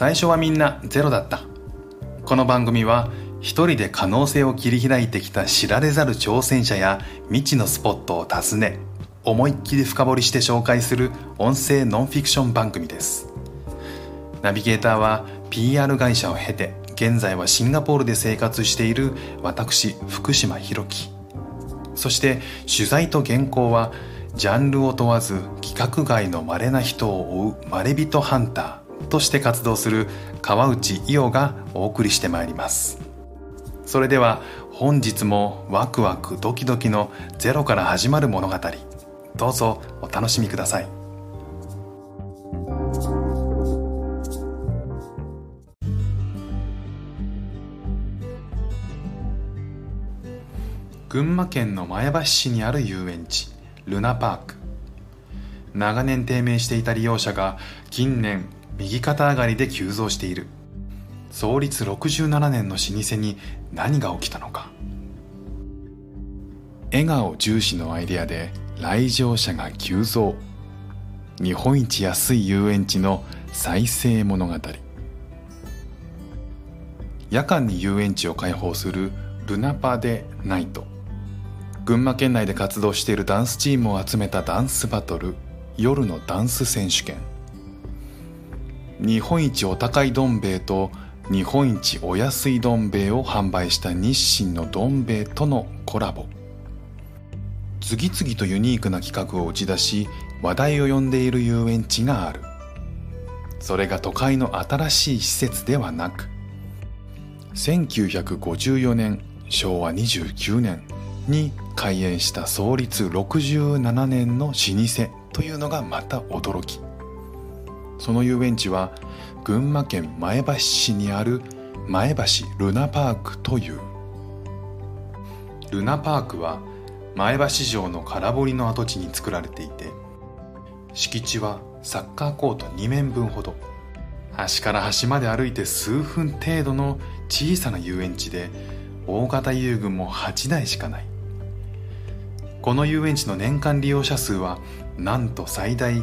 最初はみんなゼロだった。この番組は一人で可能性を切り開いてきた知られざる挑戦者や未知のスポットを訪ね思いっきり深掘りして紹介する音声ノンフィクション番組です。ナビゲーターは PR 会社を経て現在はシンガポールで生活している私福島博樹。そして取材と原稿はジャンルを問わず規格外の稀な人を追うまれびとハンター。として活動する川内伊代がお送りしてまいります。それでは本日もワクワクドキドキのゼロから始まる物語。どうぞお楽しみください。群馬県の前橋市にある遊園地ルナパーク。長年低迷していた利用者が近年右肩上がりで急増している。創立67年の老舗に何が起きたのか。笑顔重視のアイデアで来場者が急増。日本一安い遊園地の再生物語。夜間に遊園地を開放するルナパデナイト。群馬県内で活動しているダンスチームを集めたダンスバトル。夜のダンス選手権。日本一お高いどん兵衛と日本一お安いどん兵衛を販売した日清のどん兵衛とのコラボ。次々とユニークな企画を打ち出し話題を呼んでいる遊園地がある。それが都会の新しい施設ではなく1954年昭和29年に開園した創立67年の老舗というのがまた驚き。その遊園地は群馬県前橋市にある前橋ルナパークという。ルナパークは前橋城の空堀の跡地に作られていて敷地はサッカーコート2面分ほど。端から端まで歩いて数分程度の小さな遊園地で大型遊具も8台しかない。この遊園地の年間利用者数はなんと最大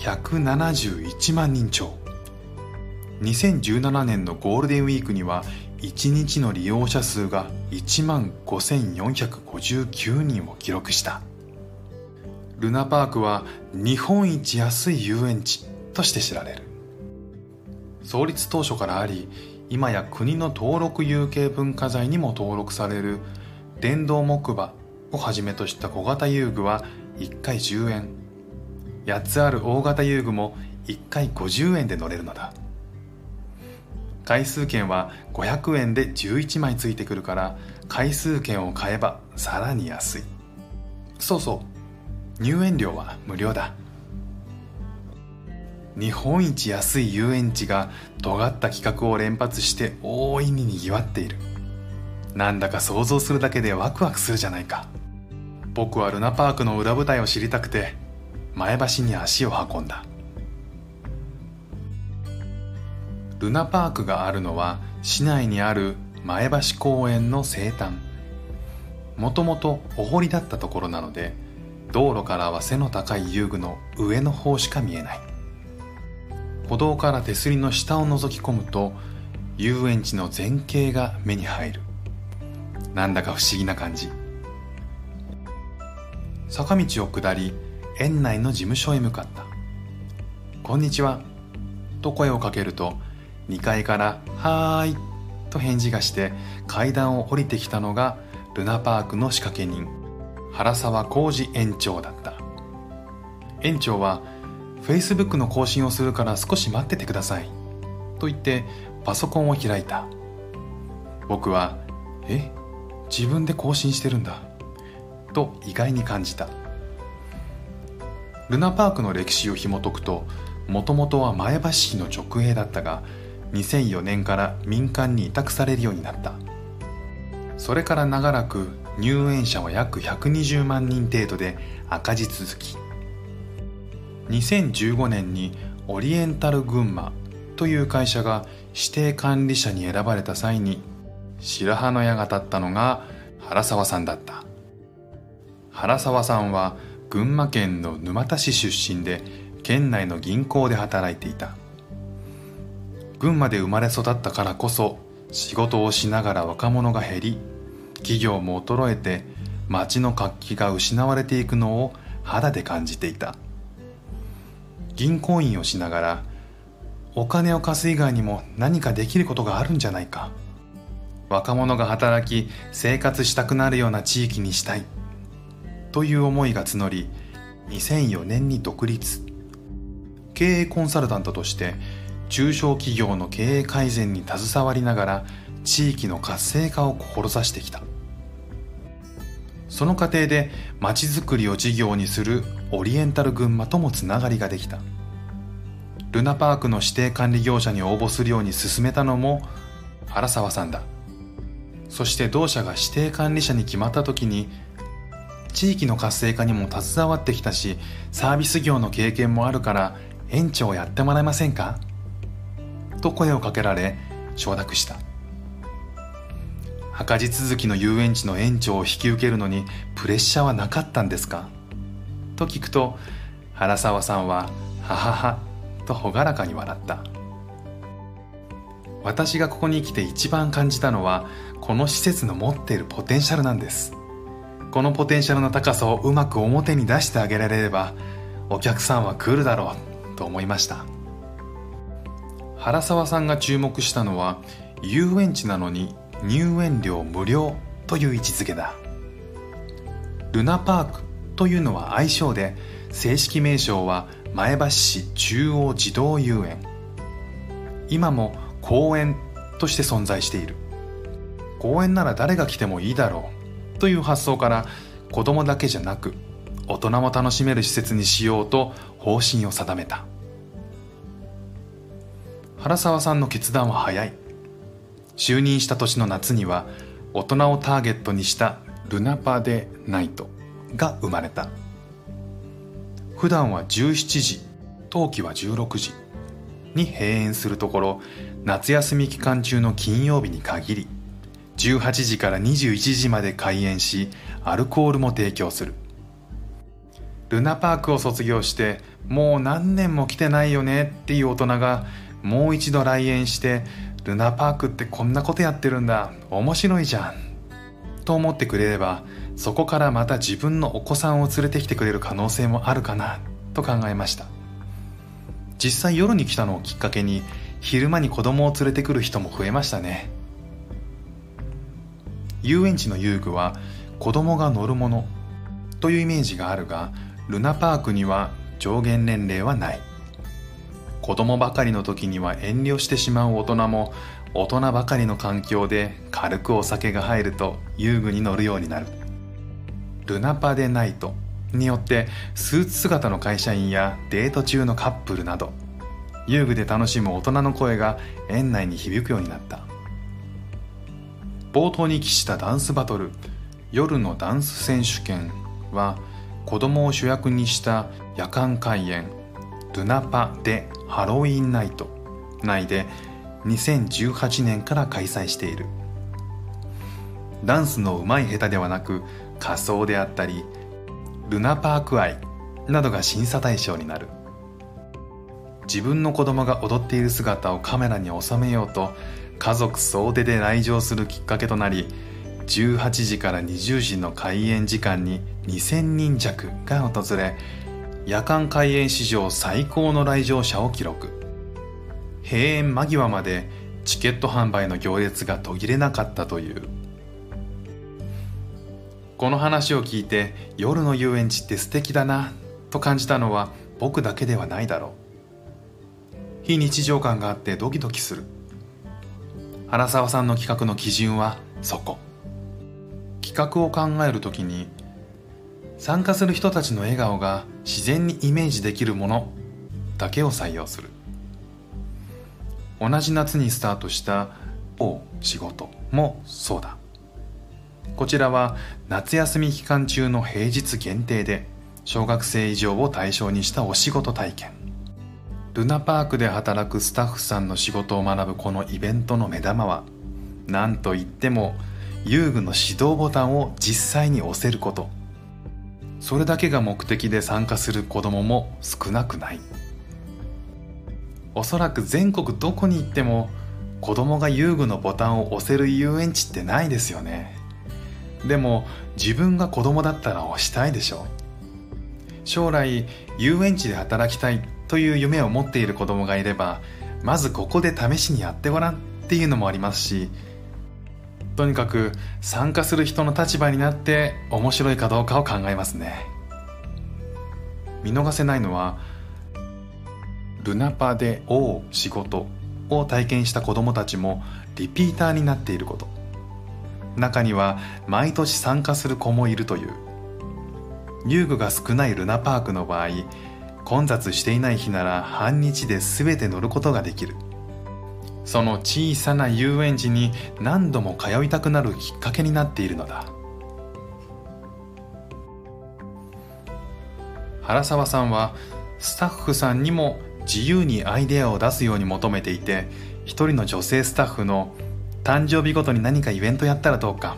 171万人超。2017年のゴールデンウィークには1日の利用者数が1万5459人を記録した。ルナパークは日本一安い遊園地として知られる。創立当初からあり今や国の登録有形文化財にも登録される電動木馬をはじめとした小型遊具は1回10円。8つある大型遊具も1回50円で乗れるのだ。回数券は500円で11枚ついてくるから回数券を買えばさらに安い。そうそう。入園料は無料だ。日本一安い遊園地が尖った企画を連発して大いににぎわっている。なんだか想像するだけでワクワクするじゃないか。僕はルナパークの裏舞台を知りたくて前橋に足を運んだ。ルナパークがあるのは市内にある前橋公園の西端もともとお堀だったところなので道路からは背の高い遊具の上の方しか見えない。歩道から手すりの下を覗き込むと遊園地の前景が目に入る。なんだか不思議な感じ。坂道を下り園内の事務所へ向かった「こんにちは」と声をかけると2階から「はーい」と返事がして階段を降りてきたのがルナパークの仕掛け人原沢浩二園長だった。園長は「Facebook の更新をするから少し待っててください」と言ってパソコンを開いた。僕は「え？自分で更新してるんだ」と意外に感じた。ルナパークの歴史を紐解くともともとは前橋市の直営だったが2004年から民間に委託されるようになった。それから長らく入園者は約120万人程度で赤字続き。2015年にオリエンタル群馬という会社が指定管理者に選ばれた際に白羽の矢が立ったのが原沢さんだった。原沢さんは群馬県の沼田市出身で県内の銀行で働いていた。群馬で生まれ育ったからこそ仕事をしながら若者が減り企業も衰えて街の活気が失われていくのを肌で感じていた。銀行員をしながらお金を貸す以外にも何かできることがあるんじゃないか。若者が働き生活したくなるような地域にしたい。という思いが募り2004年に独立。経営コンサルタントとして中小企業の経営改善に携わりながら地域の活性化を志してきた。その過程でまちづくりを事業にするオリエンタル群馬ともつながりができた。ルナパークの指定管理業者に応募するように進めたのも原沢さんだ。そして同社が指定管理者に決まった時に地域の活性化にも携わってきたしサービス業の経験もあるから園長をやってもらえませんか？と声をかけられ承諾した。赤字続きの遊園地の園長を引き受けるのにプレッシャーはなかったんですか？と聞くと原沢さんは「ははは」と朗らかに笑った。私がここに来て一番感じたのはこの施設の持っているポテンシャルなんです。このポテンシャルの高さをうまく表に出してあげられればお客さんは来るだろうと思いました。原沢さんが注目したのは遊園地なのに入園料無料という位置づけだ。ルナパークというのは愛称で正式名称は前橋市中央児童遊園。今も公園として存在している。公園なら誰が来てもいいだろう。という発想から子供だけじゃなく大人も楽しめる施設にしようと方針を定めた。原沢さんの決断は早い。就任した年の夏には大人をターゲットにしたルナパデナイトが生まれた。普段は17時冬季は16時に閉園するところ夏休み期間中の金曜日に限り18時から21時まで開園しアルコールも提供する。ルナパークを卒業してもう何年も来てないよねっていう大人がもう一度来園してルナパークってこんなことやってるんだ面白いじゃんと思ってくれればそこからまた自分のお子さんを連れてきてくれる可能性もあるかなと考えました。実際夜に来たのをきっかけに昼間に子供を連れてくる人も増えましたね。遊園地の遊具は子供が乗るものというイメージがあるがルナパークには上限年齢はない。子供ばかりの時には遠慮してしまう大人も大人ばかりの環境で軽くお酒が入ると遊具に乗るようになる。ルナパデナイトによってスーツ姿の会社員やデート中のカップルなど遊具で楽しむ大人の声が園内に響くようになった。冒頭に期したダンスバトル。夜のダンス選手権は子供を主役にした夜間開演。ルナパでハロウィンナイト。内で2018年から開催している。ダンスの上手い下手ではなく仮装であったりルナパーク愛などが審査対象になる。自分の子供が踊っている姿をカメラに収めようと家族総出で来場するきっかけとなり18時から20時の開演時間に2000人弱が訪れ夜間開園史上最高の来場者を記録。閉園間際までチケット販売の行列が途切れなかったという。この話を聞いて夜の遊園地って素敵だなと感じたのは僕だけではないだろう。非日常感があってドキドキする。原沢さんの企画の基準はそこ。企画を考えるときに参加する人たちの笑顔が自然にイメージできるものだけを採用する。同じ夏にスタートした某仕事もそうだ。こちらは夏休み期間中の平日限定で小学生以上を対象にしたお仕事体験。ルナパークで働くスタッフさんの仕事を学ぶこのイベントの目玉は何といっても遊具の指導ボタンを実際に押せること。それだけが目的で参加する子供もも少なくない。おそらく全国どこに行っても子供が遊具のボタンを押せる遊園地ってないですよね。でも自分が子供だったら押したいでしょ。う将来遊園地で働きたいという夢を持っている子供がいればまずここで試しにやってごらんっていうのもありますしとにかく参加する人の立場になって面白いかどうかを考えますね。見逃せないのはルナパで「おう仕事」を体験した子供たちもリピーターになっていること。中には毎年参加する子もいるという。遊具が少ないルナパークの場合混雑していない日なら半日で全て乗ることができる。その小さな遊園地に何度も通いたくなるきっかけになっているのだ。原沢さんはスタッフさんにも自由にアイデアを出すように求めていて一人の女性スタッフの誕生日ごとに何かイベントやったらどうか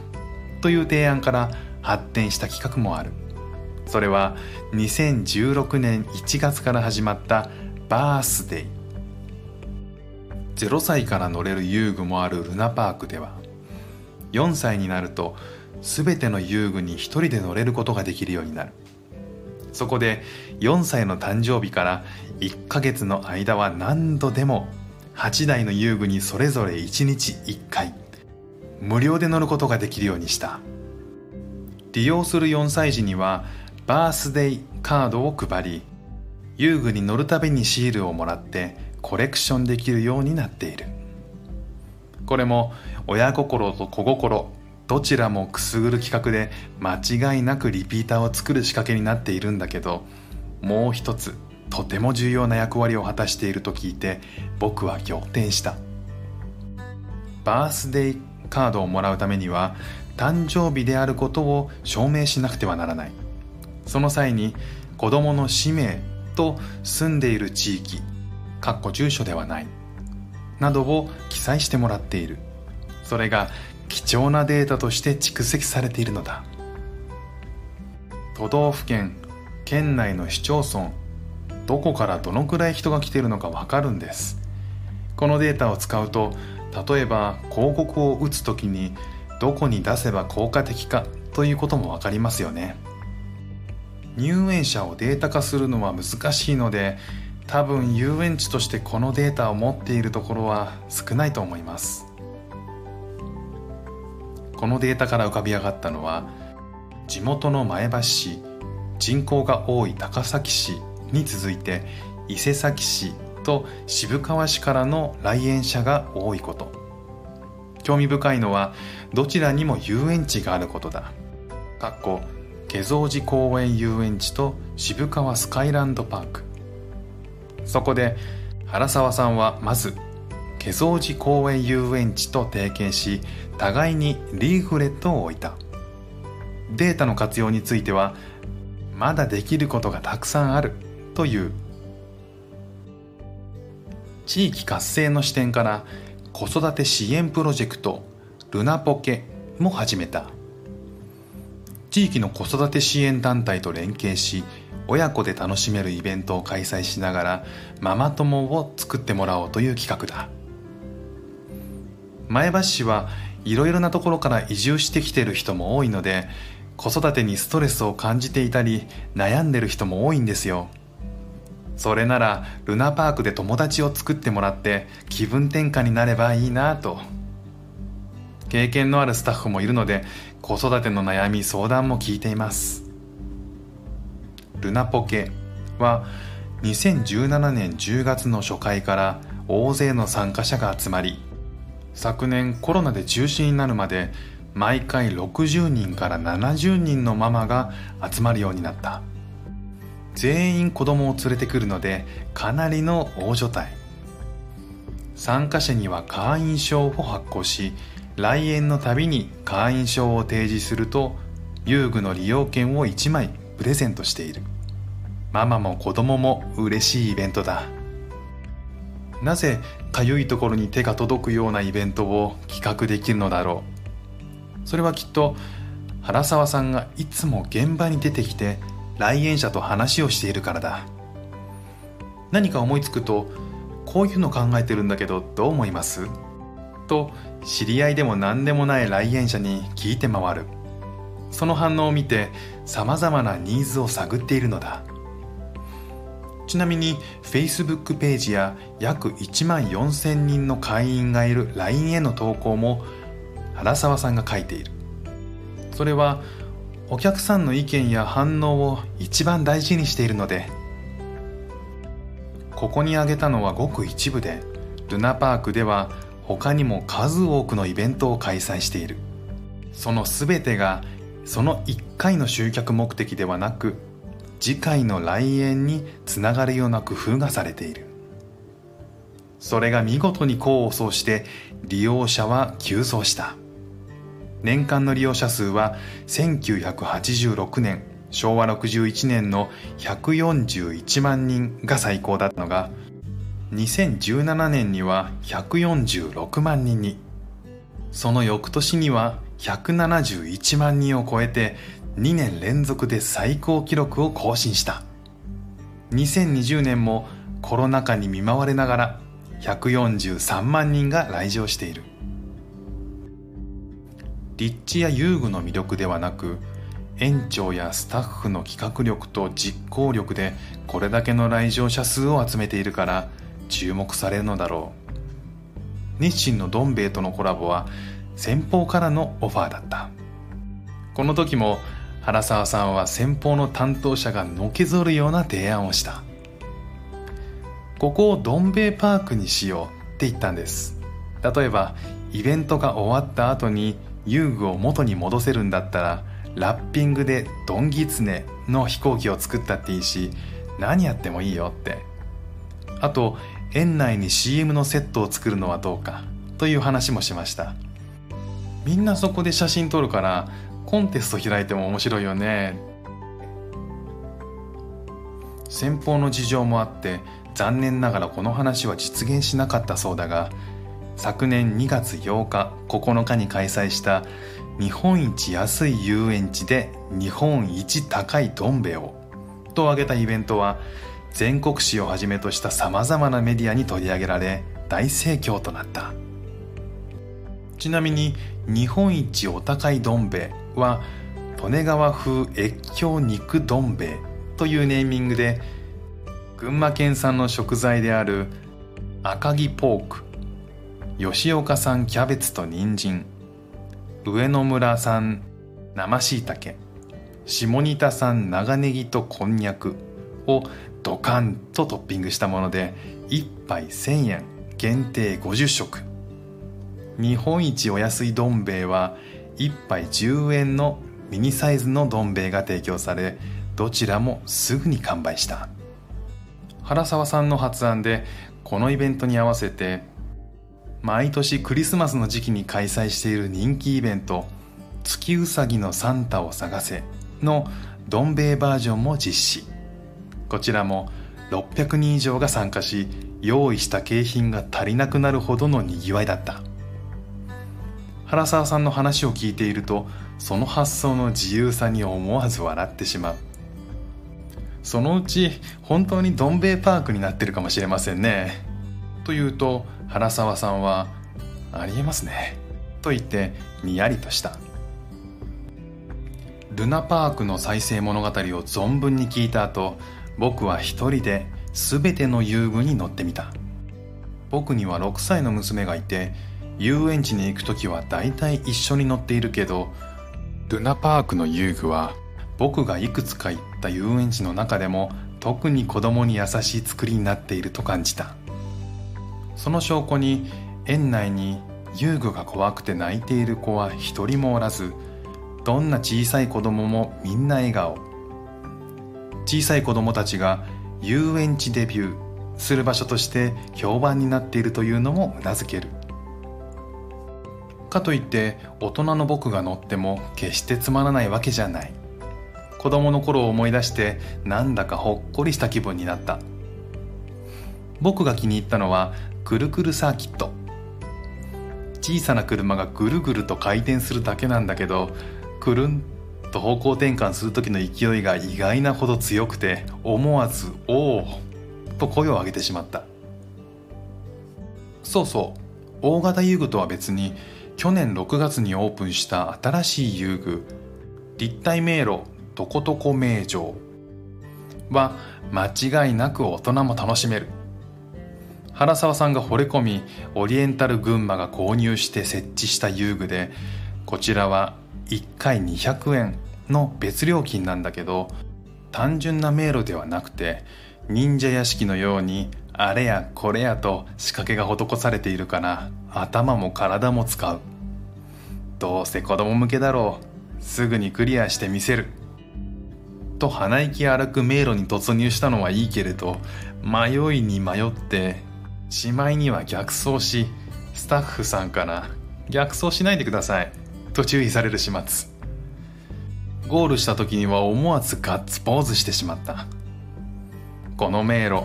という提案から発展した企画もある。それは2016年1月から始まったバースデイ。0歳から乗れる遊具もあるルナパークでは4歳になると全ての遊具に1人で乗れることができるようになる。そこで4歳の誕生日から1ヶ月の間は何度でも8台の遊具にそれぞれ1日1回無料で乗ることができるようにした。利用する4歳児にはバースデイカードを配り遊具に乗るたびにシールをもらってコレクションできるようになっている。これも親心と子心どちらもくすぐる企画で間違いなくリピーターを作る仕掛けになっているんだけどもう一つとても重要な役割を果たしていると聞いて僕は仰天した。バースデイカードをもらうためには誕生日であることを証明しなくてはならない。その際に子供の氏名と住んでいる地域かっこ住所ではないなどを記載してもらっている。それが貴重なデータとして蓄積されているのだ。都道府県県内の市町村どこからどのくらい人が来ているのかわかるんです。このデータを使うと例えば広告を打つ時にどこに出せば効果的かということも分かりますよね。入園者をデータ化するのは難しいので多分遊園地としてこのデータを持っているところは少ないと思います。このデータから浮かび上がったのは地元の前橋市人口が多い高崎市に続いて伊勢崎市と渋川市からの来園者が多いこと。興味深いのはどちらにも遊園地があることだ。かっこ下蔵寺公園遊園地と渋川スカイランドパーク。そこで原沢さんはまず下蔵寺公園遊園地と提携し互いにリーフレットを置いた。データの活用についてはまだできることがたくさんあるという。地域活性の視点から子育て支援プロジェクトルナポケも始めた。地域の子育て支援団体と連携し親子で楽しめるイベントを開催しながらママ友を作ってもらおうという企画だ。前橋市はいろいろなところから移住してきている人も多いので子育てにストレスを感じていたり悩んでる人も多いんですよ。それならルナパークで友達を作ってもらって気分転換になればいいなと。経験のあるスタッフもいるので子育ての悩み相談も聞いています。ルナポケは2017年10月の初回から大勢の参加者が集まり昨年コロナで中止になるまで毎回60人から70人のママが集まるようになった。全員子供を連れてくるのでかなりの大所帯。参加者には会員証を発行し来園のたびに会員証を提示すると遊具の利用券を1枚プレゼントしている。ママも子供も嬉しいイベントだ。なぜかゆいところに手が届くようなイベントを企画できるのだろう。それはきっと原沢さんがいつも現場に出てきて来園者と話をしているからだ。何か思いつくとこういうの考えてるんだけどどう思います？と知り合いでも何でもない来園者に聞いて回る。その反応を見てさまざまなニーズを探っているのだ。ちなみに Facebook ページや約1万4000人の会員がいる LINE への投稿も原沢さんが書いている。それはお客さんの意見や反応を一番大事にしているのでここに挙げたのはごく一部でルナパークでは他にも数多くのイベントを開催している。その全てがその1回の集客目的ではなく次回の来園につながるような工夫がされている。それが見事に功を奏して利用者は急増した。年間の利用者数は1986年昭和61年の141万人が最高だったのが2017年には146万人に。その翌年には171万人を超えて2年連続で最高記録を更新した。2020年もコロナ禍に見舞われながら143万人が来場している。立地や遊具の魅力ではなく園長やスタッフの企画力と実行力でこれだけの来場者数を集めているから注目されるのだろう。日清のどん兵衛とのコラボは先方からのオファーだった。この時も原沢さんは先方の担当者がのけぞるような提案をした。ここをどん兵衛パークにしようって言ったんです。例えばイベントが終わった後に遊具を元に戻せるんだったらラッピングでドンギツネの飛行機を作ったっていいし何やってもいいよって。あと園内に CM のセットを作るのはどうかという話もしました。みんなそこで写真撮るからコンテスト開いても面白いよね。先方の事情もあって残念ながらこの話は実現しなかったそうだが昨年2月8日9日に開催した日本一安い遊園地で日本一高いどん兵衛をと挙げたイベントは全国紙をはじめとしたさまざまなメディアに取り上げられ大盛況となった。ちなみに日本一お高いどん兵衛は利根川風越境肉どん兵衛というネーミングで群馬県産の食材である赤城ポーク吉岡産キャベツと人参上野村産生しいたけ下仁田産長ネギとこんにゃくをドカンとトッピングしたもので1杯1000円限定50食。日本一お安いどん兵衛は1杯10円のミニサイズのどん兵衛が提供されどちらもすぐに完売した。原沢さんの発案でこのイベントに合わせて毎年クリスマスの時期に開催している人気イベント月うさぎのサンタを探せのどん兵衛バージョンも実施。こちらも600人以上が参加し用意した景品が足りなくなるほどのにぎわいだった。原沢さんの話を聞いているとその発想の自由さに思わず笑ってしまう。そのうち本当にどん兵衛パークになってるかもしれませんね。と言うと原沢さんは「ありえますね」と言ってにやりとした。ルナパークの再生物語を存分に聞いた後僕は一人で全ての遊具に乗ってみた。僕には6歳の娘がいて遊園地に行く時は大体一緒に乗っているけどルナパークの遊具は僕がいくつか行った遊園地の中でも特に子供に優しい作りになっていると感じた。その証拠に園内に遊具が怖くて泣いている子は一人もおらずどんな小さい子供もみんな笑顔。小さい子供たちが遊園地デビューする場所として評判になっているというのもうなずける。かといって大人の僕が乗っても決してつまらないわけじゃない。子供の頃を思い出してなんだかほっこりした気分になった。僕が気に入ったのはくるくるサーキット。小さな車がぐるぐると回転するだけなんだけどくるんと方向転換する時の勢いが意外なほど強くて思わず「おお!」と声を上げてしまったそうそう大型遊具とは別に去年6月にオープンした新しい遊具立体迷路とことこ名城は間違いなく大人も楽しめる原沢さんが惚れ込みオリエンタル群馬が購入して設置した遊具でこちらは1回200円の別料金なんだけど単純な迷路ではなくて忍者屋敷のようにあれやこれやと仕掛けが施されているから頭も体も使う。どうせ子供向けだろう。すぐにクリアしてみせる。と鼻息荒く迷路に突入したのはいいけれど迷いに迷ってしまいには逆走しスタッフさんから逆走しないでください。と注意される始末。ゴールした時には思わずガッツポーズしてしまった。この迷路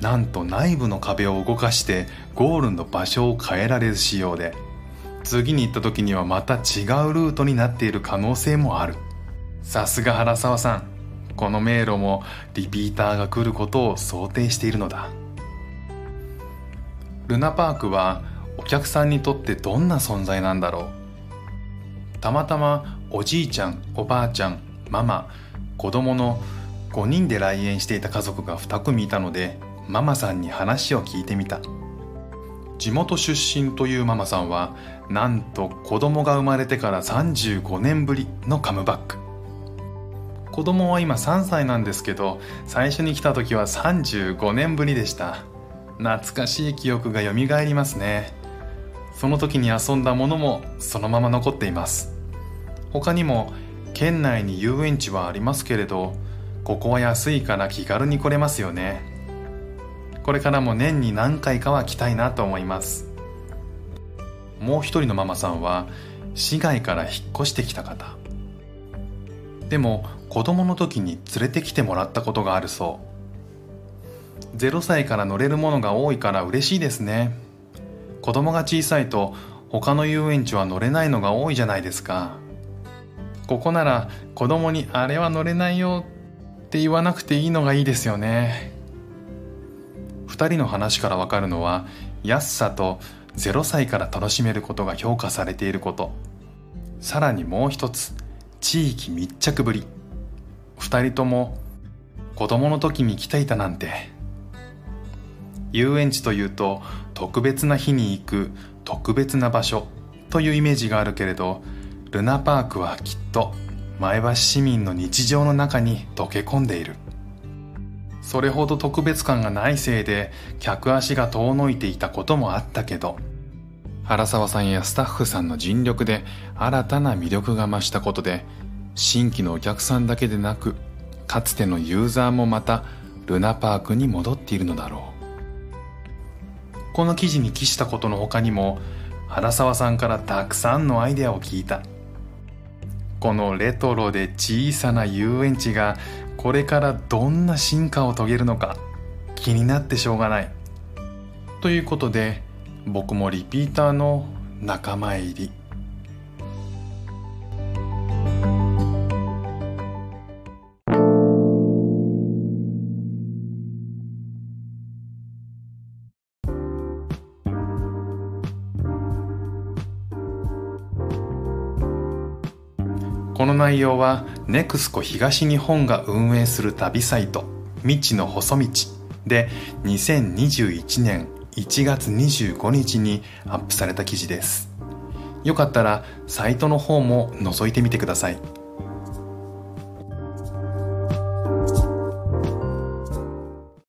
なんと内部の壁を動かしてゴールの場所を変えられる仕様で次に行った時にはまた違うルートになっている可能性もある。さすが原沢さんこの迷路もリピーターが来ることを想定しているのだ。ルナパークはお客さんにとってどんな存在なんだろう。たまたまおじいちゃんおばあちゃんママ子供の5人で来園していた家族が2組いたのでママさんに話を聞いてみた。地元出身というママさんはなんと子供が生まれてから35年ぶりのカムバック。子供は今3歳なんですけど最初に来た時は35年ぶりでした。懐かしい記憶が蘇りますね。その時に遊んだものもそのまま残っています。他にも県内に遊園地はありますけれどここは安いから気軽に来れますよね。これからも年に何回かは来たいなと思います。もう一人のママさんは市外から引っ越してきた方。でも子供の時に連れてきてもらったことがあるそう。0歳から乗れるものが多いから嬉しいですね。子供が小さいと他の遊園地は乗れないのが多いじゃないですか。ここなら子供にあれは乗れないよって言わなくていいのがいいですよね。2人の話からわかるのは安さと0歳から楽しめることが評価されていること。さらにもう一つ地域密着ぶり。2人とも子供の時に来ていたなんて。遊園地というと特別な日に行く特別な場所というイメージがあるけれどルナパークはきっと前橋市民の日常の中に溶け込んでいる。それほど特別感がないせいで客足が遠のいていたこともあったけど原沢さんやスタッフさんの尽力で新たな魅力が増したことで新規のお客さんだけでなくかつてのユーザーもまたルナパークに戻っているのだろう。この記事に記したことの他にも原沢さんからたくさんのアイデアを聞いた。このレトロで小さな遊園地がこれからどんな進化を遂げるのか気になってしょうがない。ということで僕もリピーターの仲間入り。内容は NEXCO 東日本が運営する旅サイト未知の細道で2021年1月25日にアップされた記事です。よかったらサイトの方も覗いてみてください。